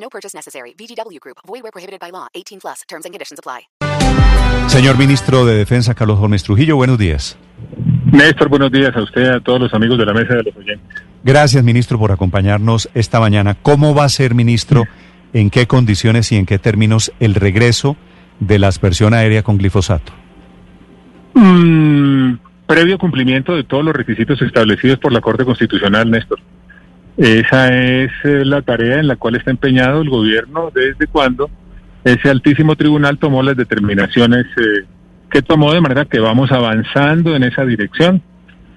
No purchase necessary. VGW Group. Void where prohibited by law. 18 plus. Terms and conditions apply. Señor Ministro de Defensa, Carlos Gómez Trujillo, buenos días. Néstor, buenos días a usted, a todos los amigos de la mesa de los oyentes. Gracias, ministro, por acompañarnos esta mañana. ¿Cómo va a ser, ministro, en qué condiciones y en qué términos el regreso de la aspersión aérea con glifosato? Mm, previo cumplimiento de todos los requisitos establecidos por la Corte Constitucional, Néstor. Esa es eh, la tarea en la cual está empeñado el gobierno desde cuando ese altísimo tribunal tomó las determinaciones eh, que tomó de manera que vamos avanzando en esa dirección.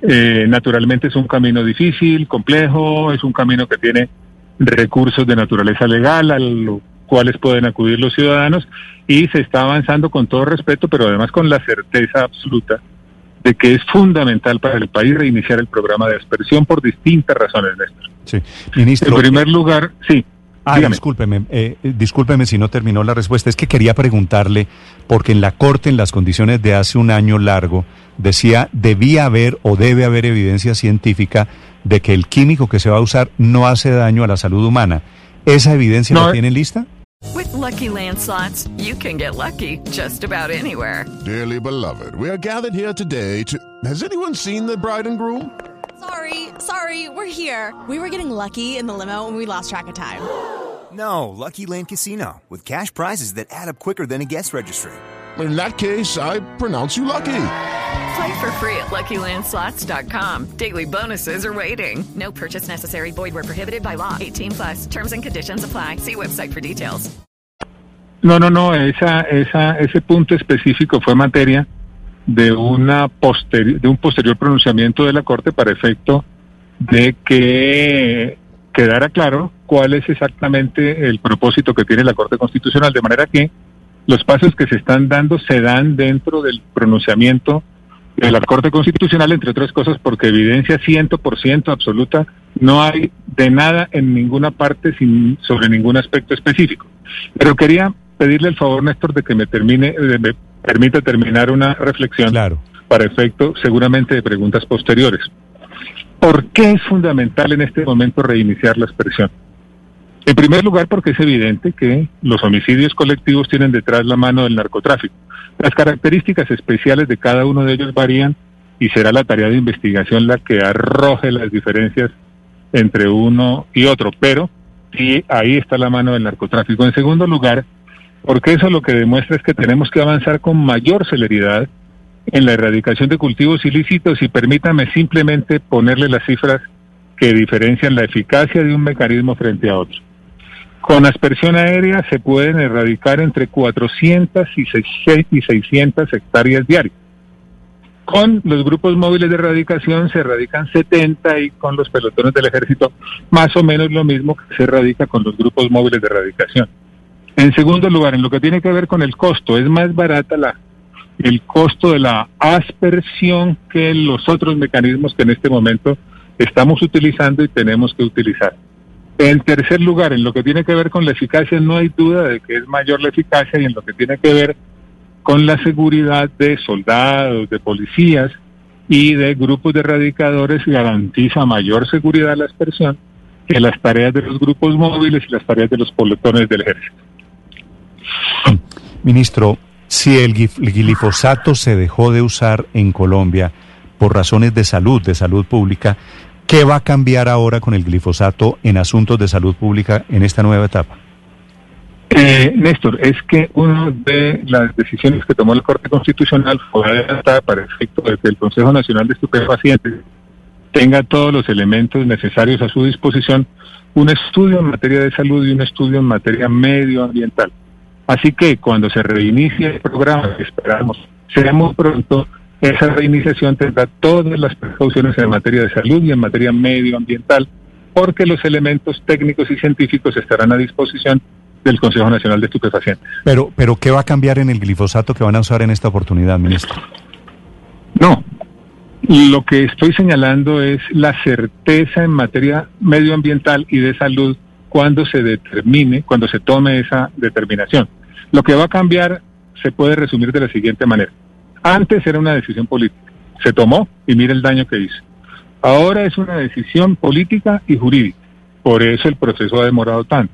Eh, naturalmente es un camino difícil, complejo, es un camino que tiene recursos de naturaleza legal a los cuales pueden acudir los ciudadanos y se está avanzando con todo respeto, pero además con la certeza absoluta de que es fundamental para el país reiniciar el programa de aspersión por distintas razones, Néstor. Sí, ministro. En primer lugar, sí. Ah, dígame. discúlpeme, eh, discúlpeme si no terminó la respuesta. Es que quería preguntarle, porque en la Corte, en las condiciones de hace un año largo, decía, debía haber o debe haber evidencia científica de que el químico que se va a usar no hace daño a la salud humana. ¿Esa evidencia No, la eh. tienen lista? With Lucky Land slots, you can get lucky just about anywhere. Dearly beloved, we are gathered here today to. Has anyone seen the bride and groom? Sorry, sorry, we're here. We were getting lucky in the limo and we lost track of time. No, Lucky Land Casino, with cash prizes that add up quicker than a guest registry. In that case, I pronounce you lucky. Play for free at LuckyLandSlots.com. Daily bonuses are waiting. No purchase necessary. Void where prohibited by law. 18 plus. Terms and conditions apply. See website for details. No, no, no, esa, esa, ese punto específico fue materia de, una posteri- de un posterior pronunciamiento de la Corte para efecto de que quedara claro cuál es exactamente el propósito que tiene la Corte Constitucional, de manera que los pasos que se están dando se dan dentro del pronunciamiento de la Corte Constitucional, entre otras cosas, porque evidencia 100% absoluta, no hay de nada en ninguna parte sin, sobre ningún aspecto específico. Pero quería pedirle el favor, Néstor, de que me termine, me permita terminar una reflexión Claro. para efecto seguramente de preguntas posteriores. ¿Por qué es fundamental en este momento reiniciar la expresión? En primer lugar, porque es evidente que los homicidios colectivos tienen detrás la mano del narcotráfico. Las características especiales de cada uno de ellos varían y será la tarea de investigación la que arroje las diferencias entre uno y otro, pero sí, ahí está la mano del narcotráfico. En segundo lugar, porque eso lo que demuestra es que tenemos que avanzar con mayor celeridad en la erradicación de cultivos ilícitos y permítame simplemente ponerle las cifras que diferencian la eficacia de un mecanismo frente a otro. Con aspersión aérea se pueden erradicar entre 400 y 600 y 600 hectáreas diarias. Con los grupos móviles de erradicación se erradican 70 y con los pelotones del ejército más o menos lo mismo que se erradica con los grupos móviles de erradicación. En segundo lugar, en lo que tiene que ver con el costo, es más barata la el costo de la aspersión que los otros mecanismos que en este momento estamos utilizando y tenemos que utilizar. En tercer lugar, en lo que tiene que ver con la eficacia, no hay duda de que es mayor la eficacia y en lo que tiene que ver con la seguridad de soldados, de policías y de grupos de erradicadores garantiza mayor seguridad la aspersión que las tareas de los grupos móviles y las tareas de los pelotones del ejército. Ministro, si el glifosato se dejó de usar en Colombia por razones de salud, de salud pública, ¿qué va a cambiar ahora con el glifosato en asuntos de salud pública en esta nueva etapa? Eh, Néstor, es que una de las decisiones que tomó la Corte Constitucional fue adelantada para efecto de que el Consejo Nacional de Estupefacientes tenga todos los elementos necesarios a su disposición, un estudio en materia de salud y un estudio en materia medioambiental. Así que cuando se reinicie el programa, que esperamos sea muy pronto, esa reiniciación tendrá todas las precauciones en materia de salud y en materia medioambiental porque los elementos técnicos y científicos estarán a disposición del Consejo Nacional de Estupefacientes. Pero, pero ¿qué va a cambiar en el glifosato que van a usar en esta oportunidad, ministro? No, lo que estoy señalando es la certeza en materia medioambiental y de salud cuando se determine, cuando se tome esa determinación. Lo que va a cambiar se puede resumir de la siguiente manera. Antes era una decisión política, se tomó y mire el daño que hizo. Ahora es una decisión política y jurídica, por eso el proceso ha demorado tanto.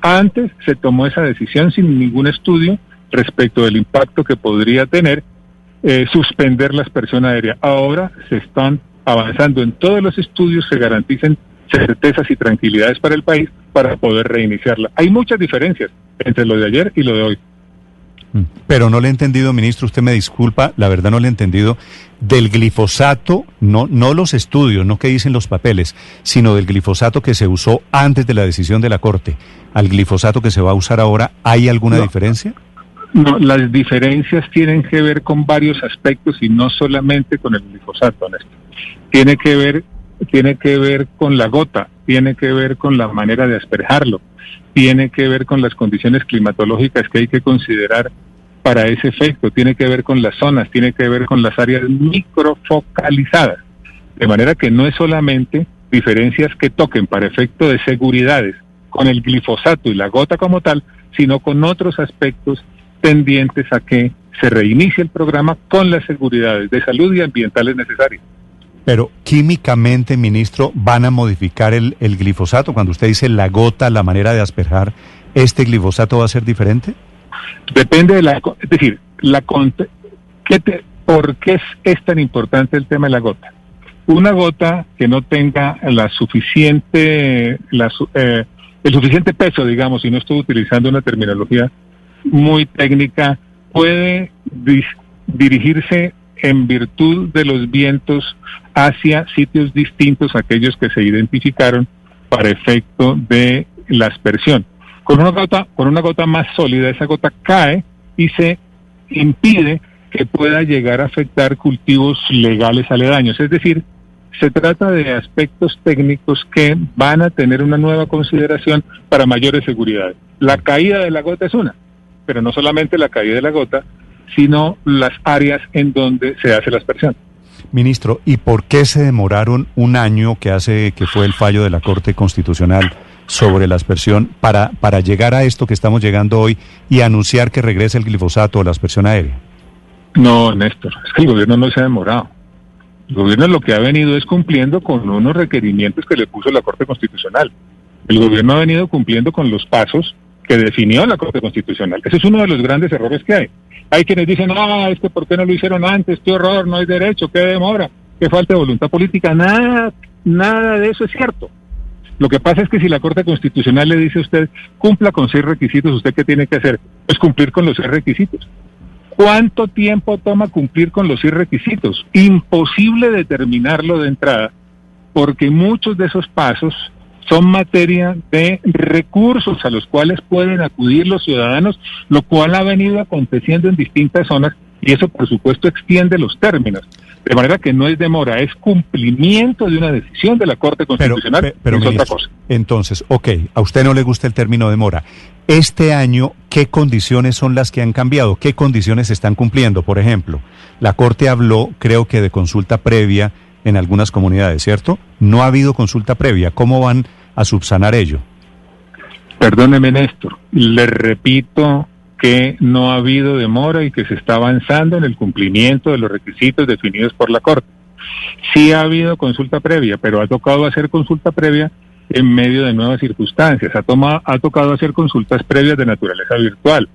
Antes se tomó esa decisión sin ningún estudio respecto del impacto que podría tener eh, suspender la aspersión aérea. Ahora se están avanzando en todos los estudios que garanticen certezas y tranquilidades para el país para poder reiniciarla. Hay muchas diferencias entre lo de ayer y lo de hoy. Mm. Pero no le he entendido, ministro, usted me disculpa, la verdad no le he entendido, del glifosato, no, no los estudios, no que dicen los papeles, sino del glifosato que se usó antes de la decisión de la Corte, al glifosato que se va a usar ahora, ¿hay alguna No. diferencia? No, las diferencias tienen que ver con varios aspectos y no solamente con el glifosato, Néstor. Tiene que ver, tiene que ver con la gota, tiene que ver con la manera de asperjarlo, tiene que ver con las condiciones climatológicas que hay que considerar para ese efecto, tiene que ver con las zonas, tiene que ver con las áreas microfocalizadas. De manera que no es solamente diferencias que toquen para efecto de seguridades con el glifosato y la gota como tal, sino con otros aspectos tendientes a que se reinicie el programa con las seguridades de salud y ambientales necesarias. Pero químicamente, ministro, ¿van a modificar el, el glifosato? Cuando usted dice la gota, la manera de asperjar, ¿este glifosato va a ser diferente? Depende de la, es decir, la ¿qué te- ¿por qué es, es tan importante el tema de la gota? Una gota que no tenga la suficiente, la eh, el suficiente peso, digamos, y no estoy utilizando una terminología muy técnica, puede dirigirse en virtud de los vientos hacia sitios distintos a aquellos que se identificaron para efecto de la aspersión. Con una gota, con una gota más sólida, esa gota cae y se impide que pueda llegar a afectar cultivos legales aledaños. Es decir, se trata de aspectos técnicos que van a tener una nueva consideración para mayores seguridades. La caída de la gota es una, pero no solamente la caída de la gota, sino las áreas en donde se hace la aspersión. Ministro, ¿y por qué se demoraron un año que hace que fue el fallo de la Corte Constitucional sobre la aspersión para, para llegar a esto que estamos llegando hoy y anunciar que regrese el glifosato o la aspersión aérea? No, Néstor, es que el gobierno no se ha demorado. El gobierno lo que ha venido es cumpliendo con unos requerimientos que le puso la Corte Constitucional. El gobierno ha venido cumpliendo con los pasos que definió la Corte Constitucional. Ese es uno de los grandes errores que hay. Hay quienes dicen, ah, es ¿por qué no lo hicieron antes? ¡Qué horror! No hay derecho, qué demora, qué falta de voluntad política. Nada, nada de eso es cierto. Lo que pasa es que si la Corte Constitucional le dice a usted, cumpla con seis requisitos, ¿usted qué tiene que hacer? Pues cumplir con los seis requisitos. ¿Cuánto tiempo toma cumplir con los seis requisitos? Imposible determinarlo de entrada, porque muchos de esos pasos son materia de recursos a los cuales pueden acudir los ciudadanos, lo cual ha venido aconteciendo en distintas zonas y eso por supuesto extiende los términos. De manera que no es demora, es cumplimiento de una decisión de la Corte Constitucional, pe- pero, es otra cosa. entonces, ok, a usted no le gusta el término demora. Este año, ¿qué condiciones son las que han cambiado? ¿Qué condiciones se están cumpliendo? Por ejemplo, la Corte habló, creo que de consulta previa en algunas comunidades, ¿cierto? No ha habido consulta previa. ¿Cómo van a subsanar ello? Perdóneme, Néstor. Le repito que no ha habido demora y que se está avanzando en el cumplimiento de los requisitos definidos por la Corte. Sí ha habido consulta previa, pero ha tocado hacer consulta previa en medio de nuevas circunstancias. Ha, toma- ha tocado hacer consultas previas de naturaleza virtual.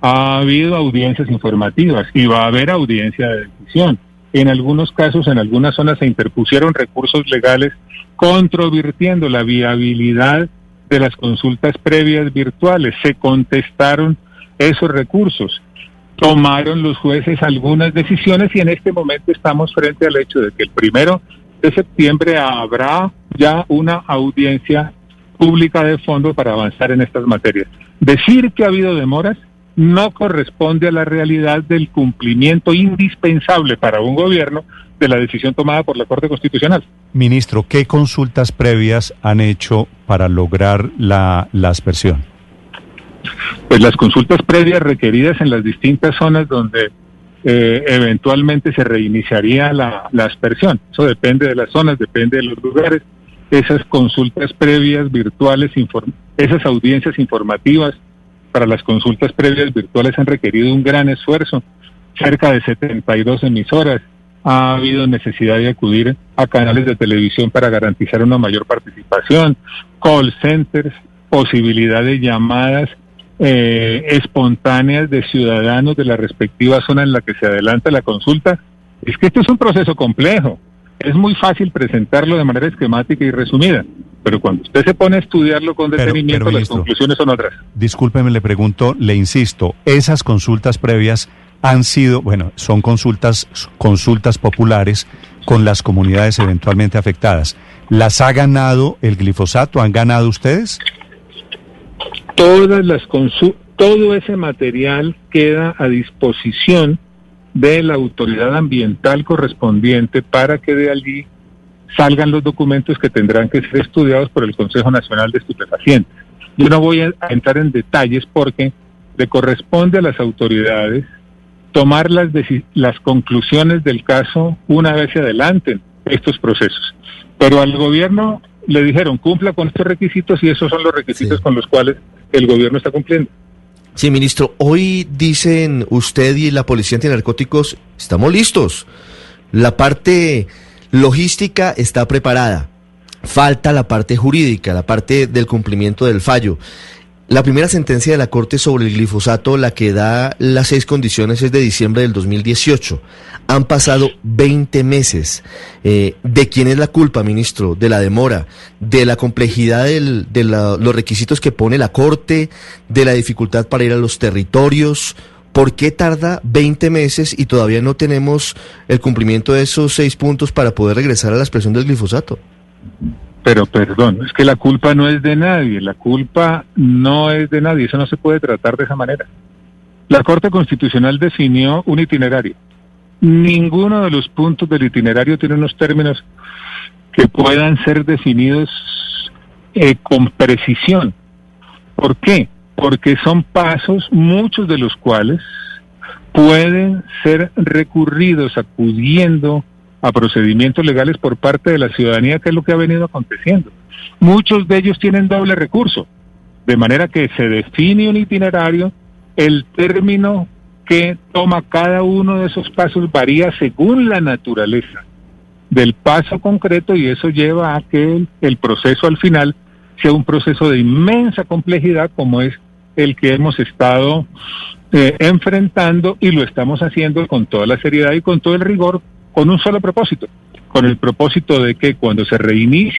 Ha habido audiencias informativas y va a haber audiencia de decisión. En algunos casos, en algunas zonas se interpusieron recursos legales controvirtiendo la viabilidad de las consultas previas virtuales. Se contestaron esos recursos. Tomaron los jueces algunas decisiones y en este momento estamos frente al hecho de que el primero de septiembre habrá ya una audiencia pública de fondo para avanzar en estas materias. Decir que ha habido demoras no corresponde a la realidad del cumplimiento indispensable para un gobierno de la decisión tomada por la Corte Constitucional. Ministro, ¿qué consultas previas han hecho para lograr la, la aspersión? Pues las consultas previas requeridas en las distintas zonas donde eh, eventualmente se reiniciaría la, la aspersión. Eso depende de las zonas, depende de los lugares. Esas consultas previas virtuales, esas audiencias informativas para las consultas previas virtuales han requerido un gran esfuerzo. Cerca de 72 emisoras. Ha habido necesidad de acudir a canales de televisión para garantizar una mayor participación, call centers, posibilidad de llamadas eh, espontáneas de ciudadanos de la respectiva zona en la que se adelanta la consulta. Es que esto es un proceso complejo. Es muy fácil presentarlo de manera esquemática y resumida, pero cuando usted se pone a estudiarlo con detenimiento, pero, las ministro, conclusiones son otras. Discúlpeme, le pregunto, le insisto, esas consultas previas han sido, bueno, son consultas, consultas populares con las comunidades eventualmente afectadas. ¿Las ha ganado el glifosato? ¿Han ganado ustedes? todas las todo ese material queda a disposición de la autoridad ambiental correspondiente para que de allí salgan los documentos que tendrán que ser estudiados por el Consejo Nacional de Estupefacientes. Yo no voy a entrar en detalles porque le corresponde a las autoridades tomar las, las conclusiones del caso una vez se adelanten estos procesos. Pero al gobierno le dijeron cumpla con estos requisitos y esos son los requisitos Sí. con los cuales el gobierno está cumpliendo. Sí, ministro, hoy dicen usted y la Policía Antinarcóticos, estamos listos. La parte logística está preparada. Falta la parte jurídica, la parte del cumplimiento del fallo. La primera sentencia de la Corte sobre el glifosato, la que da las seis condiciones, es de diciembre del 2018. Han pasado 20 meses. Eh, ¿De quién es la culpa, ministro? ¿De la demora? ¿De la complejidad de los requisitos que pone la Corte? ¿De la dificultad para ir a los territorios? ¿Por qué tarda 20 meses y todavía no tenemos el cumplimiento de esos seis puntos para poder regresar a la expresión del glifosato? Pero perdón, es que la culpa no es de nadie, la culpa no es de nadie, eso no se puede tratar de esa manera. La Corte Constitucional definió un itinerario. Ninguno de los puntos del itinerario tiene unos términos que puedan ser definidos eh, con precisión. ¿Por qué? Porque son pasos, muchos de los cuales pueden ser recurridos acudiendo a procedimientos legales por parte de la ciudadanía, que es lo que ha venido aconteciendo. Muchos de ellos tienen doble recurso, de manera que se define un itinerario, el término que toma cada uno de esos pasos varía según la naturaleza del paso concreto y eso lleva a que el, proceso al final sea un proceso de inmensa complejidad como es el que hemos estado eh, enfrentando y lo estamos haciendo con toda la seriedad y con todo el rigor, con un solo propósito, con el propósito de que cuando se reinicie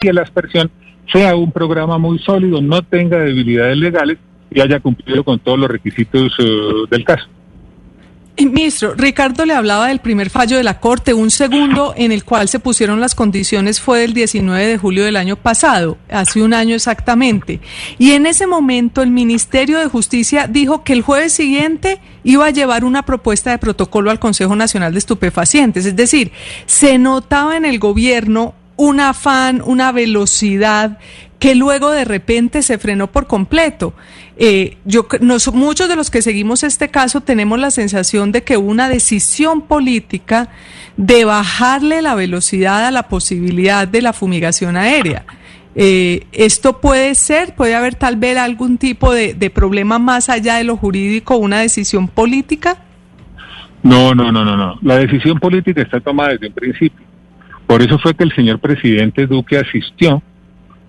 La aspersión sea un programa muy sólido, no tenga debilidades legales y haya cumplido con todos los requisitos eh, del caso. Eh, Ministro, Ricardo le hablaba del primer fallo de la Corte, un segundo en el cual se pusieron las condiciones fue el 19 de julio del año pasado, hace un año exactamente. Y en ese momento el Ministerio de Justicia dijo que el jueves siguiente iba a llevar una propuesta de protocolo al Consejo Nacional de Estupefacientes. Es decir, se notaba en el gobierno un afán, una velocidad que luego de repente se frenó por completo. Eh, yo, muchos de los que seguimos este caso tenemos la sensación de que hubo una decisión política de bajarle la velocidad a la posibilidad de la fumigación aérea. Eh, esto puede ser, puede haber tal vez algún tipo de, de problema más allá de lo jurídico, una decisión política. No, no, no, no, no. La decisión política está tomada desde un principio. Por eso fue que el señor presidente Duque asistió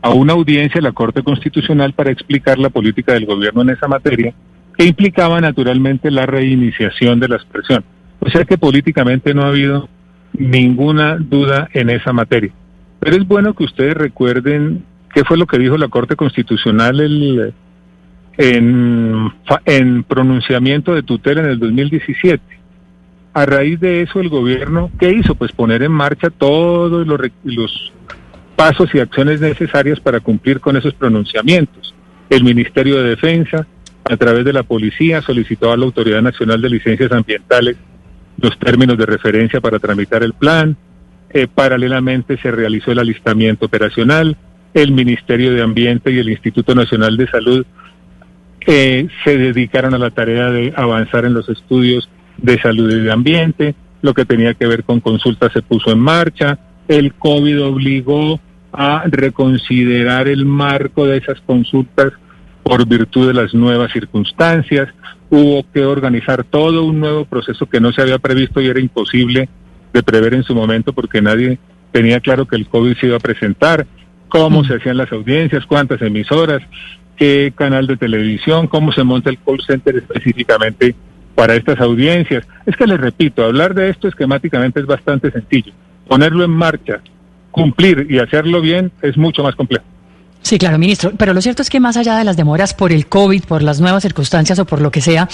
a una audiencia de la Corte Constitucional para explicar la política del gobierno en esa materia, que implicaba naturalmente la reiniciación de la expresión. O sea que políticamente no ha habido ninguna duda en esa materia. Pero es bueno que ustedes recuerden qué fue lo que dijo la Corte Constitucional el, en, en pronunciamiento de tutela en el 2017. A raíz de eso, el gobierno, ¿qué hizo? Pues poner en marcha todos los, pasos y acciones necesarias para cumplir con esos pronunciamientos. El Ministerio de Defensa, a través de la policía, solicitó a la Autoridad Nacional de Licencias Ambientales los términos de referencia para tramitar el plan. Eh, paralelamente se realizó el alistamiento operacional. El Ministerio de Ambiente y el Instituto Nacional de Salud eh, se dedicaron a la tarea de avanzar en los estudios de salud y de ambiente. Lo que tenía que ver con consultas se puso en marcha. El COVID obligó a reconsiderar el marco de esas consultas por virtud de las nuevas circunstancias. Hubo que organizar todo un nuevo proceso que no se había previsto y era imposible de prever en su momento porque nadie tenía claro que el COVID se iba a presentar, cómo se hacían las audiencias, cuántas emisoras, qué canal de televisión, cómo se monta el call center específicamente para estas audiencias. Es que les repito, hablar de esto esquemáticamente es bastante sencillo. Ponerlo en marcha, cumplir y hacerlo bien es mucho más complejo. Sí, claro, ministro. Pero lo cierto es que más allá de las demoras por el COVID, por las nuevas circunstancias o por lo que sea,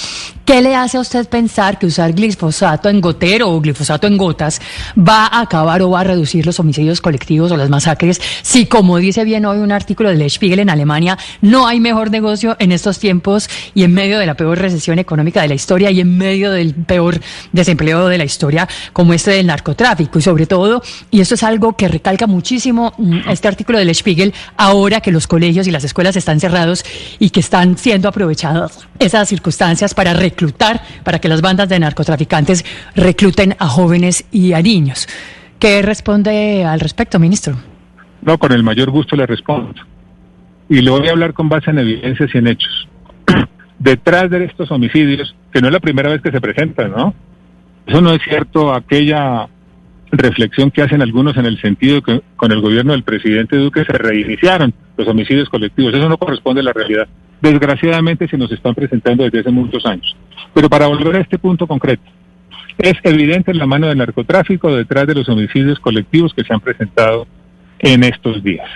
¿qué le hace a usted pensar que usar glifosato en gotero o glifosato en gotas va a acabar o va a reducir los homicidios colectivos o las masacres? Si, como dice bien hoy un artículo del Spiegel en Alemania, no hay mejor negocio en estos tiempos y en medio de la peor recesión económica de la historia y en medio del peor desempleo de la historia como este del narcotráfico. Y sobre todo, y esto es algo que recalca muchísimo mm, este artículo del Spiegel, ahora que los colegios y las escuelas están cerrados y que están siendo aprovechadas esas circunstancias para reclutar, para que las bandas de narcotraficantes recluten a jóvenes y a niños. ¿Qué responde al respecto, ministro? No, con el mayor gusto le respondo. Y le voy a hablar con base en evidencias y en hechos. Detrás de estos homicidios, que no es la primera vez que se presentan, ¿no? Eso no es cierto, aquella reflexión que hacen algunos en el sentido que con el gobierno del presidente Duque se reiniciaron los homicidios colectivos. Eso no corresponde a la realidad. Desgraciadamente se nos están presentando desde hace muchos años. Pero para volver a este punto concreto, es evidente la mano del narcotráfico detrás de los homicidios colectivos que se han presentado en estos días.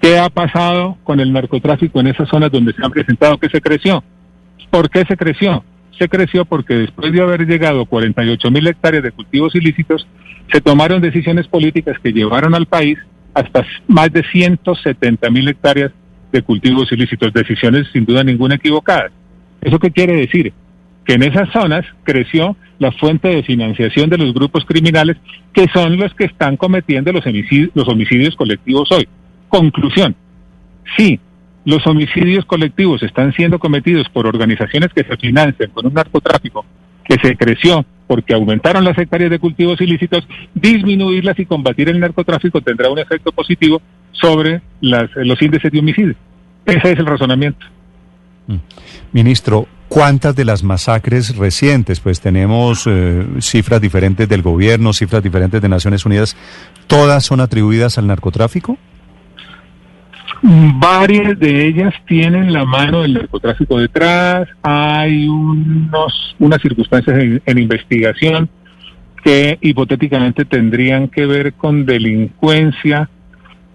¿Qué ha pasado con el narcotráfico en esas zonas donde se han presentado? ¿Qué se creció? ¿Por qué se creció? Se creció porque después de haber llegado a 48 mil hectáreas de cultivos ilícitos, se tomaron decisiones políticas que llevaron al país hasta más de 170 mil hectáreas de cultivos ilícitos, decisiones sin duda ninguna equivocadas. ¿Eso qué quiere decir? Que en esas zonas creció la fuente de financiación de los grupos criminales que son los que están cometiendo los homicidios, los homicidios colectivos hoy. Conclusión, sí, los homicidios colectivos están siendo cometidos por organizaciones que se financian con un narcotráfico que se creció porque aumentaron las hectáreas de cultivos ilícitos, disminuirlas y combatir el narcotráfico tendrá un efecto positivo sobre las, los índices de homicidio. Ese es el razonamiento. Mm. Ministro, ¿cuántas de las masacres recientes, pues tenemos eh, cifras diferentes del gobierno, cifras diferentes de Naciones Unidas, todas son atribuidas al narcotráfico? Varias de ellas tienen la mano del narcotráfico detrás, hay unos, unas circunstancias en, investigación que hipotéticamente tendrían que ver con delincuencia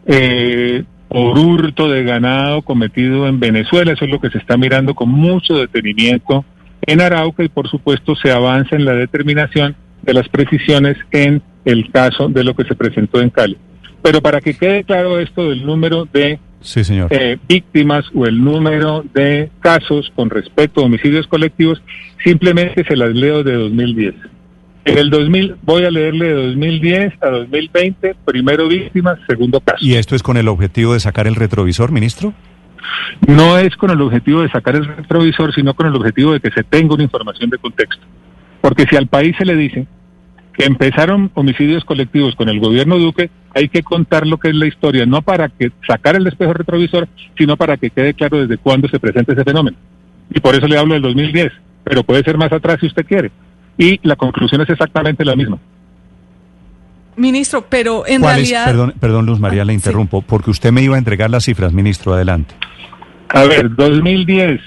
eh, por hurto de ganado cometido en Venezuela. Eso es lo que se está mirando con mucho detenimiento en Arauca y por supuesto se avanza en la determinación de las precisiones en el caso de lo que se presentó en Cali. Pero para que quede claro esto del número de sí, señor. Eh, víctimas o el número de casos con respecto a homicidios colectivos, simplemente se las leo de 2010. En el 2000, voy a leerle de 2010 a 2020, primero víctimas, segundo caso. ¿Y esto es con el objetivo de sacar el retrovisor, ministro? No es con el objetivo de sacar el retrovisor, sino con el objetivo de que se tenga una información de contexto. Porque si al país se le dice que empezaron homicidios colectivos con el gobierno Duque, hay que contar lo que es la historia, no para que sacar el espejo retrovisor, sino para que quede claro desde cuándo se presenta ese fenómeno. Y por eso le hablo del 2010, pero puede ser más atrás si usted quiere. Y la conclusión es exactamente la misma. Ministro, pero en realidad... Perdón, perdón, Luz María, le interrumpo, porque usted me iba a entregar las cifras, ministro, adelante. A ver, 2010,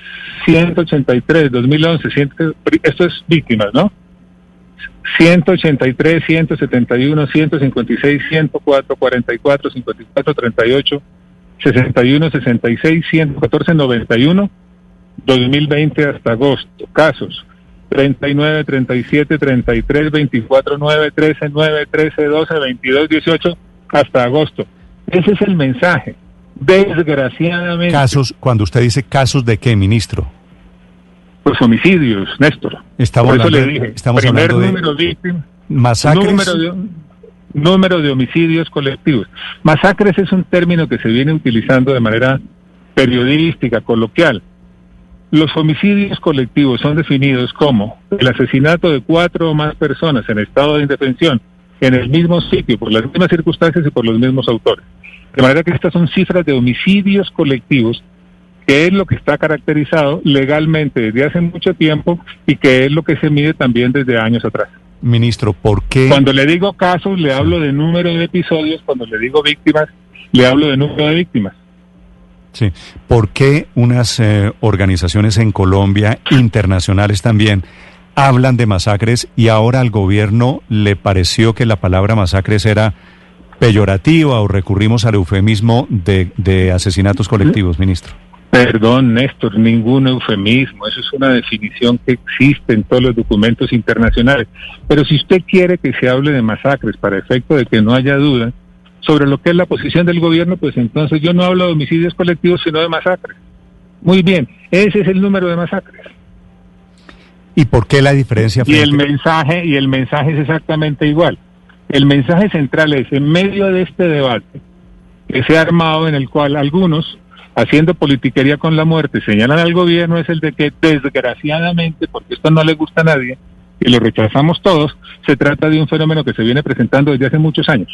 183, 2011, esto es víctimas, ¿no? 183, 171, 156, 104, 44, 54, 38, 61, 66, 114, 91, 2020 hasta agosto. Casos 39, 37, 33, 24, 9, 13, 9, 13, 12, 22, 18 hasta agosto. Ese es el mensaje. Desgraciadamente. Casos, cuando usted dice casos de qué, ministro? Pues homicidios, Néstor. Estamos Por eso hablando, le dije, estamos primer hablando de número de víctimas, masacres. número de, número de homicidios colectivos. Masacres es un término que se viene utilizando de manera periodística, coloquial. Los homicidios colectivos son definidos como el asesinato de cuatro o más personas en estado de indefensión en el mismo sitio, por las mismas circunstancias y por los mismos autores. De manera que estas son cifras de homicidios colectivos, que es lo que está caracterizado legalmente desde hace mucho tiempo y que es lo que se mide también desde años atrás. Ministro, ¿por qué? Cuando le digo casos, le hablo de número de episodios, cuando le digo víctimas, le hablo de número de víctimas. Sí. ¿Por qué unas eh, organizaciones en Colombia, internacionales también, hablan de masacres y ahora al gobierno le pareció que la palabra masacres era peyorativa o recurrimos al eufemismo de, de asesinatos colectivos, ministro? Perdón, Néstor, ningún eufemismo. Eso es una definición que existe en todos los documentos internacionales. Pero si usted quiere que se hable de masacres para efecto de que no haya duda sobre lo que es la posición del gobierno, pues entonces yo no hablo de homicidios colectivos, sino de masacres. Muy bien, ese es el número de masacres. ¿Y por qué la diferencia? Y el mensaje y el mensaje es exactamente igual. El mensaje central es en medio de este debate que se ha armado en el cual algunos haciendo politiquería con la muerte señalan al gobierno es el de que desgraciadamente, porque esto no le gusta a nadie y lo rechazamos todos, se trata de un fenómeno que se viene presentando desde hace muchos años.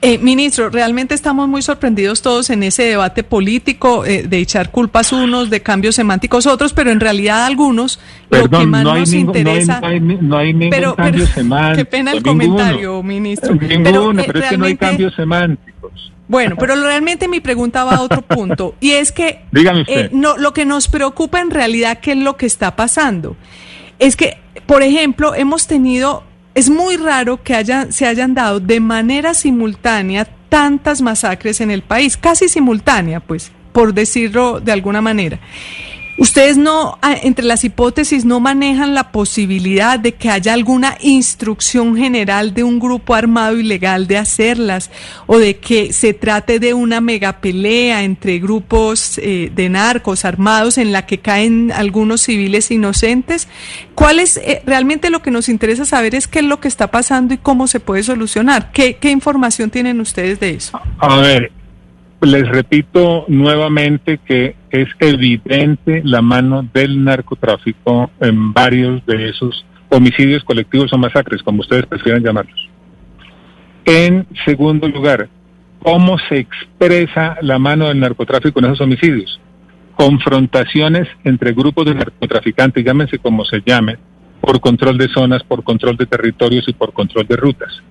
Eh, ministro, realmente estamos muy sorprendidos todos en ese debate político eh, de echar culpas unos, de cambios semánticos otros, pero en realidad algunos Perdón, lo que más no hay nos ningún, interesa. No hay, no hay, no hay ningún pero, cambio pero, semántico. Qué pena el ninguno. comentario, ministro. Ninguno, pero, pero, eh, es que no hay realmente- cambios semánticos. Bueno, pero realmente mi pregunta va a otro punto y es que eh, no, lo que nos preocupa en realidad qué es lo que está pasando. Es que, por ejemplo, hemos tenido, es muy raro que haya, se hayan dado de manera simultánea tantas masacres en el país, casi simultánea, pues, por decirlo de alguna manera. Ustedes no, ah, entre las hipótesis, no manejan la posibilidad de que haya alguna instrucción general de un grupo armado ilegal de hacerlas o de que se trate de una megapelea entre grupos eh, de narcos armados en la que caen algunos civiles inocentes. ¿Cuál es eh, realmente lo que nos interesa saber es qué es lo que está pasando y cómo se puede solucionar? ¿Qué, qué información tienen ustedes de eso? A ver, les repito nuevamente que es evidente la mano del narcotráfico en varios de esos homicidios colectivos o masacres, como ustedes prefieran llamarlos. En segundo lugar, ¿cómo se expresa la mano del narcotráfico en esos homicidios? Confrontaciones entre grupos de narcotraficantes, llámense como se llamen, por control de zonas, por control de territorios y por control de rutas.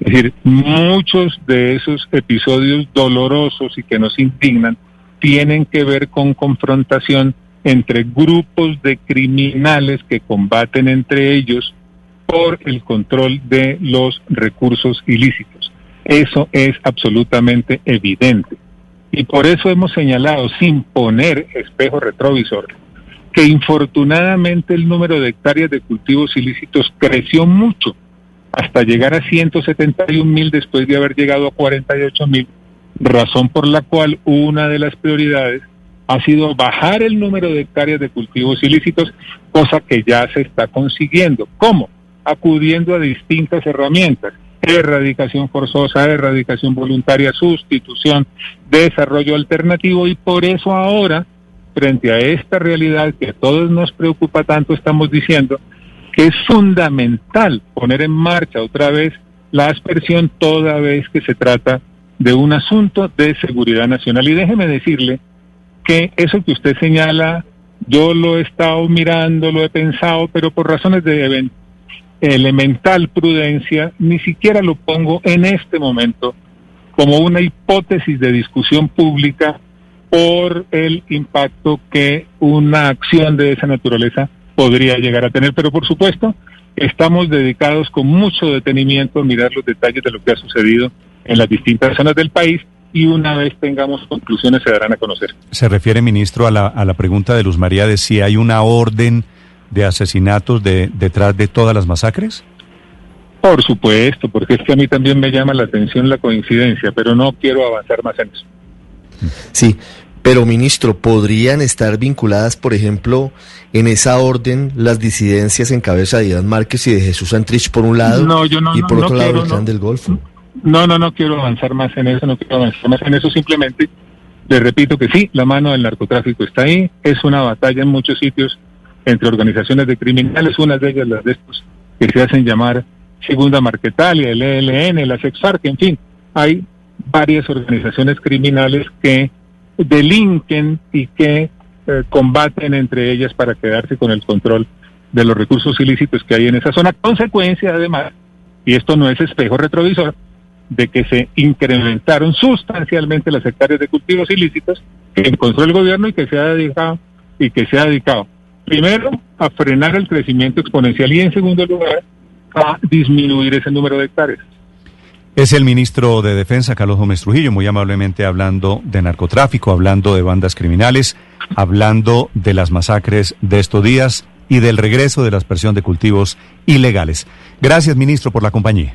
Es decir, muchos de esos episodios dolorosos y que nos indignan tienen que ver con confrontación entre grupos de criminales que combaten entre ellos por el control de los recursos ilícitos. Eso es absolutamente evidente. Y por eso hemos señalado, sin poner espejo retrovisor, que infortunadamente el número de hectáreas de cultivos ilícitos creció mucho hasta llegar a 171 mil después de haber llegado a 48 mil, razón por la cual una de las prioridades ha sido bajar el número de hectáreas de cultivos ilícitos, cosa que ya se está consiguiendo. ¿Cómo? Acudiendo a distintas herramientas, erradicación forzosa, erradicación voluntaria, sustitución, desarrollo alternativo y por eso ahora, frente a esta realidad que a todos nos preocupa tanto, estamos diciendo que es fundamental poner en marcha otra vez la aspersión toda vez que se trata de un asunto de seguridad nacional. Y déjeme decirle que eso que usted señala, yo lo he estado mirando, lo he pensado, pero por razones de elemental prudencia, ni siquiera lo pongo en este momento como una hipótesis de discusión pública por el impacto que una acción de esa naturaleza podría llegar a tener. Pero por supuesto estamos dedicados con mucho detenimiento a mirar los detalles de lo que ha sucedido en las distintas zonas del país y una vez tengamos conclusiones se darán a conocer. Se refiere, ministro, a la, a la pregunta de Luz María de si hay una orden de asesinatos de, detrás de todas las masacres. Por supuesto, porque es que a mí también me llama la atención la coincidencia, pero no quiero avanzar más en eso. Sí, pero ministro, ¿podrían estar vinculadas, por ejemplo, en esa orden las disidencias en cabeza de Iván Márquez y de Jesús Antrich por un lado no, yo no, y por no, otro no lado quiero, el clan no. del Golfo? No, no, no quiero avanzar más en eso, no quiero avanzar más en eso, simplemente le repito que sí, la mano del narcotráfico está ahí, es una batalla en muchos sitios entre organizaciones de criminales, unas de ellas las de estos que se hacen llamar Segunda Marquetalia, el ELN, la Sexfarc, en fin, hay varias organizaciones criminales que delinquen y que eh, combaten entre ellas para quedarse con el control de los recursos ilícitos que hay en esa zona. Consecuencia, además, y esto no es espejo retrovisor, de que se incrementaron sustancialmente las hectáreas de cultivos ilícitos que encontró el gobierno y que se ha dedicado y que se ha dedicado primero a frenar el crecimiento exponencial y en segundo lugar a disminuir ese número de hectáreas. Es el ministro de Defensa, Carlos Gómez Trujillo, muy amablemente hablando de narcotráfico, hablando de bandas criminales, hablando de las masacres de estos días y del regreso de la aspersión de cultivos ilegales. Gracias, ministro, por la compañía.